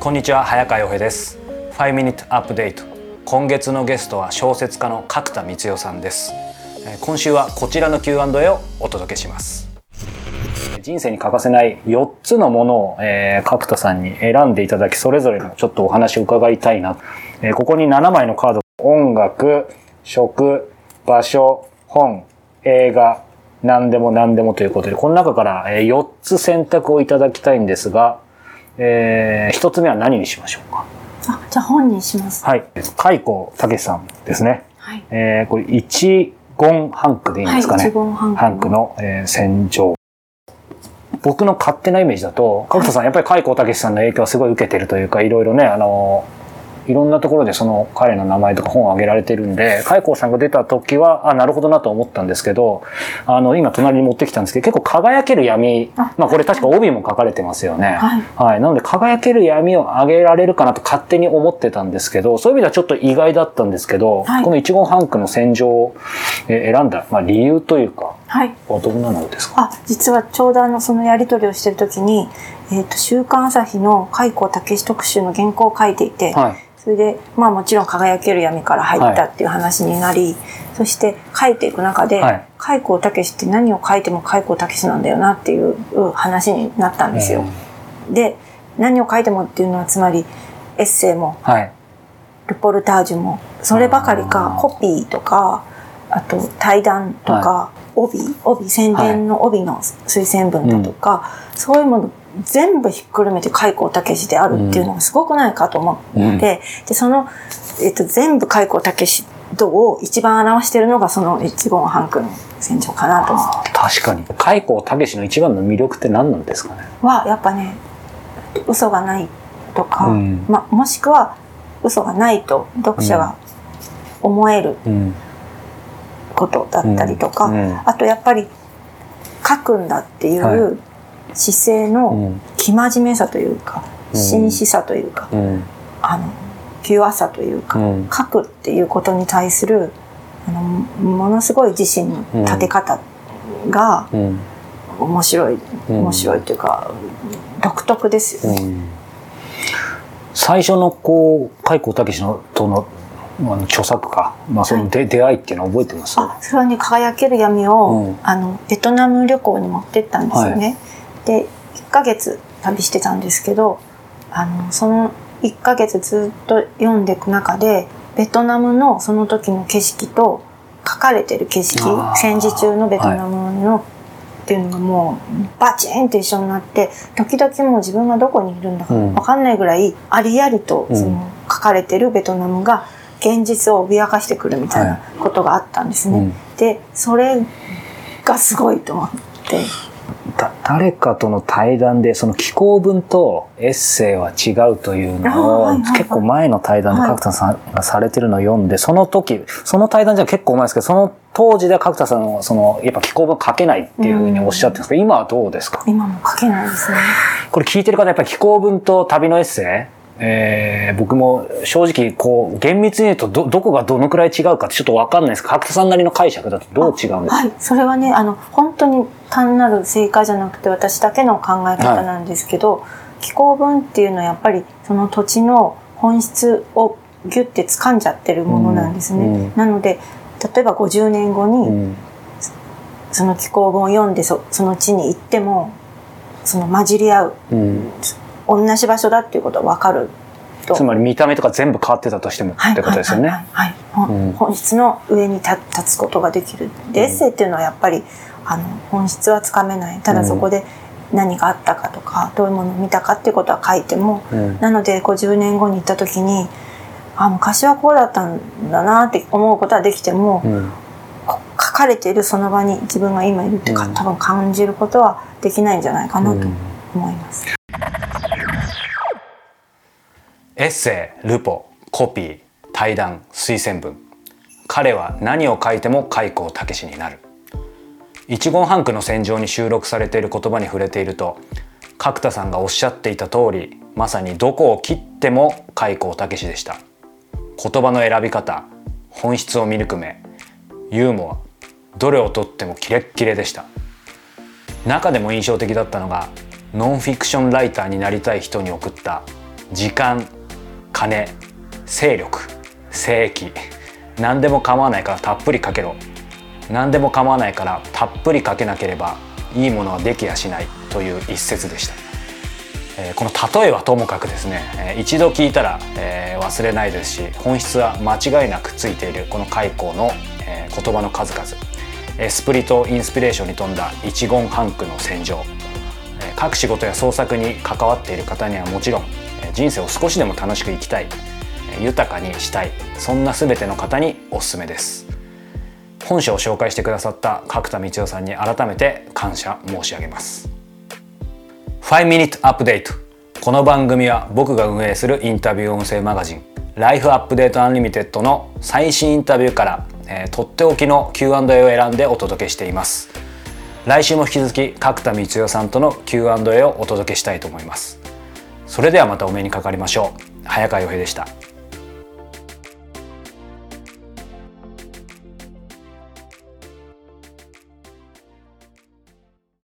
こんにちは早川洋平です。5ミニットアップデート今月のゲストは小説家の角田光代さんです。今週はこちらの Q&A をお届けします。人生に欠かせない4つのものを、えー、角田さんに選んでいただきそれぞれのちょっとお話を伺いたいな、えーここに7枚のカード。音楽食場所本映画何でも何でもということでこの中から、えー4つ選択をいただきたいんですがえー、一つ目は何にしましょうか？あ、じゃあ本にします。はい。海光武さんですね。はい。えー、これ、一言ハンクでいいんですかね？はい一言ハンクハンクの、えー戦場。僕の勝手なイメージだと、角田さん、やっぱり海光武さんの影響はすごい受けてるというか、いろいろね、あの、いろんなところでその彼の名前とか本を挙げられてるんで、海光さんが出た時は、あ、なるほどなと思ったんですけど、あの、今隣に持ってきたんですけど、結構輝ける闇、あまあこれ確か帯も書かれてますよね。はいはい。なので、輝ける闇を上げられるかなと勝手に思ってたんですけど、そういう意味ではちょっと意外だったんですけど、はいこの一言ハンクの戦場をえー選んだ、まあ、理由というか、はい。はどんなのですか？あ、実はちょうどあの、そのやり取りをしてるときに、えっ、と、週刊朝日の開光武史特集の原稿を書いていて、はい。それで、まあもちろん輝ける闇から入ったっていう話になり、そして書いていく中で、はい開光武史って何を書いても開光武史なんだよなっていう話になったんですよ。で、何を書いてもっていうのはつまり、エッセイも、はい。ルポルタージュも、そればかりあか、ーコピーとか、あと対談とか、帯、帯、宣伝の帯の推薦文だとか、そういうもの全部ひっくるめて開光武史であるっていうのがすごくないかと思って、うんで、その、えっと、全部開光武史度を一番表しているのがその一言半句の戦場かなと思っあー確かに。海光武の一番の魅力って何なんですかね？て。は、やっぱね、嘘がないとか、うんまあ、もしくは嘘がないと読者が思えるうん。ことだったりとか、うんうんあとやっぱり書くんだっていはう姿勢うのん。生真面目さというか、うん真摯さというか、うん。あの、ピュアさというか、うん書くっていうことに対する、あの、ものすごい自信の立て方がうん。面白い、うん面白いというか、独特ですよね。うん最初のこう、海光武のとの、あの著作か、まあその出,、出会いっていうのは覚えてます？あ、それはね、輝ける闇を、うん。あの、ベトナム旅行に持ってったんですよね。で、1ヶ月旅してたんですけど、あの、その1ヶ月ずっと読んでいく中で、ベトナムのその時の景色と、書かれてる景色戦時中のベトナムの、っていうのがもうバチンと一緒になって時々もう自分がどこにいるんだかうん。分かんないぐらいありありとその書かれてるベトナムが現実を脅かしてくるみたいなことがあったんですね。うん。でそれがすごいと思って。だ誰かとの対談でその寄稿文とエッセイは違うというのを、結構前の対談ではい。角田さんがされてるのを読んで、その時その対談じゃ結構前ですけどその当時では角田さんはそのやっぱ寄稿文書けないっていうふうにおっしゃってるんですけど、今はどうですか？今も書けないですね。これ聞いてる方やっぱり寄稿文と旅のエッセイ？えー僕も正直こう厳密に言うとどどこがどのくらい違うかってちょっとわかんないです。けど角田さんなりの解釈だとどう違うんですか？はい、それはねあの本当に単なる正解じゃなくて私だけの考え方なんですけど、気候文っていうのはやっぱりその土地の本質をギュッて掴んじゃってるものなんですね。うんうん。なので例えば50年後にうん。その気候文を読んでそその地に行ってもその混じり合ううん同じ場所だっていうことは分かると。つまり見た目とか全部変わってたとしてもってことですよね。はい本質の上に立立つことができる。で、エッセイっていうのはやっぱりあの本質はつかめない。ただそこで何があったかとか、どういうものを見たかっていうことは書いても、うんなので50年後に行った時に、あ、昔はこうだったんだなって思うことはできても、うんこ書かれているその場に自分が今いるってか、うん多分感じることはできないんじゃないかなとうん思います。エッセイ、ルポ、コピー、対談、推薦文。彼は何を書いても開口武士になる。一言半句の戦場に収録されている言葉に触れていると、角田さんがおっしゃっていた通り、まさにどこを切っても開口武士でした。言葉の選び方、本質を見抜く目、ユーモア、どれをとってもキレッキレでした。中でも印象的だったのがノンフィクションライターになりたい人に送った時間金勢力性域何でも構わないからたっぷりかけろ。何でも構わないからたっぷりかけなければいいものはできやしないという一節でした、えー、この例えはともかくですね、えー、一度聞いたら、えー、忘れないですし本質は間違いなくついている。この開口の、え言葉の数々。エスプリとインスピレーションに富んだ一言半句の戦場。え各仕事や創作に関わっている方にはもちろん人生を少しでも楽しく生きたい豊かにしたいそんな全ての方におすすめです。本書を紹介してくださった角田光代さんに改めて感謝申し上げます。5 Minute Update この番組は僕が運営するインタビュー音声マガジンライフアップデートアンリミテッドの最新インタビューからえー、とっておきの Q&A を選んでお届けしています。来週も引き続き角田光代さんとの Q&A をお届けしたいと思います。それではまたお目にかかりましょう。早川洋平でした。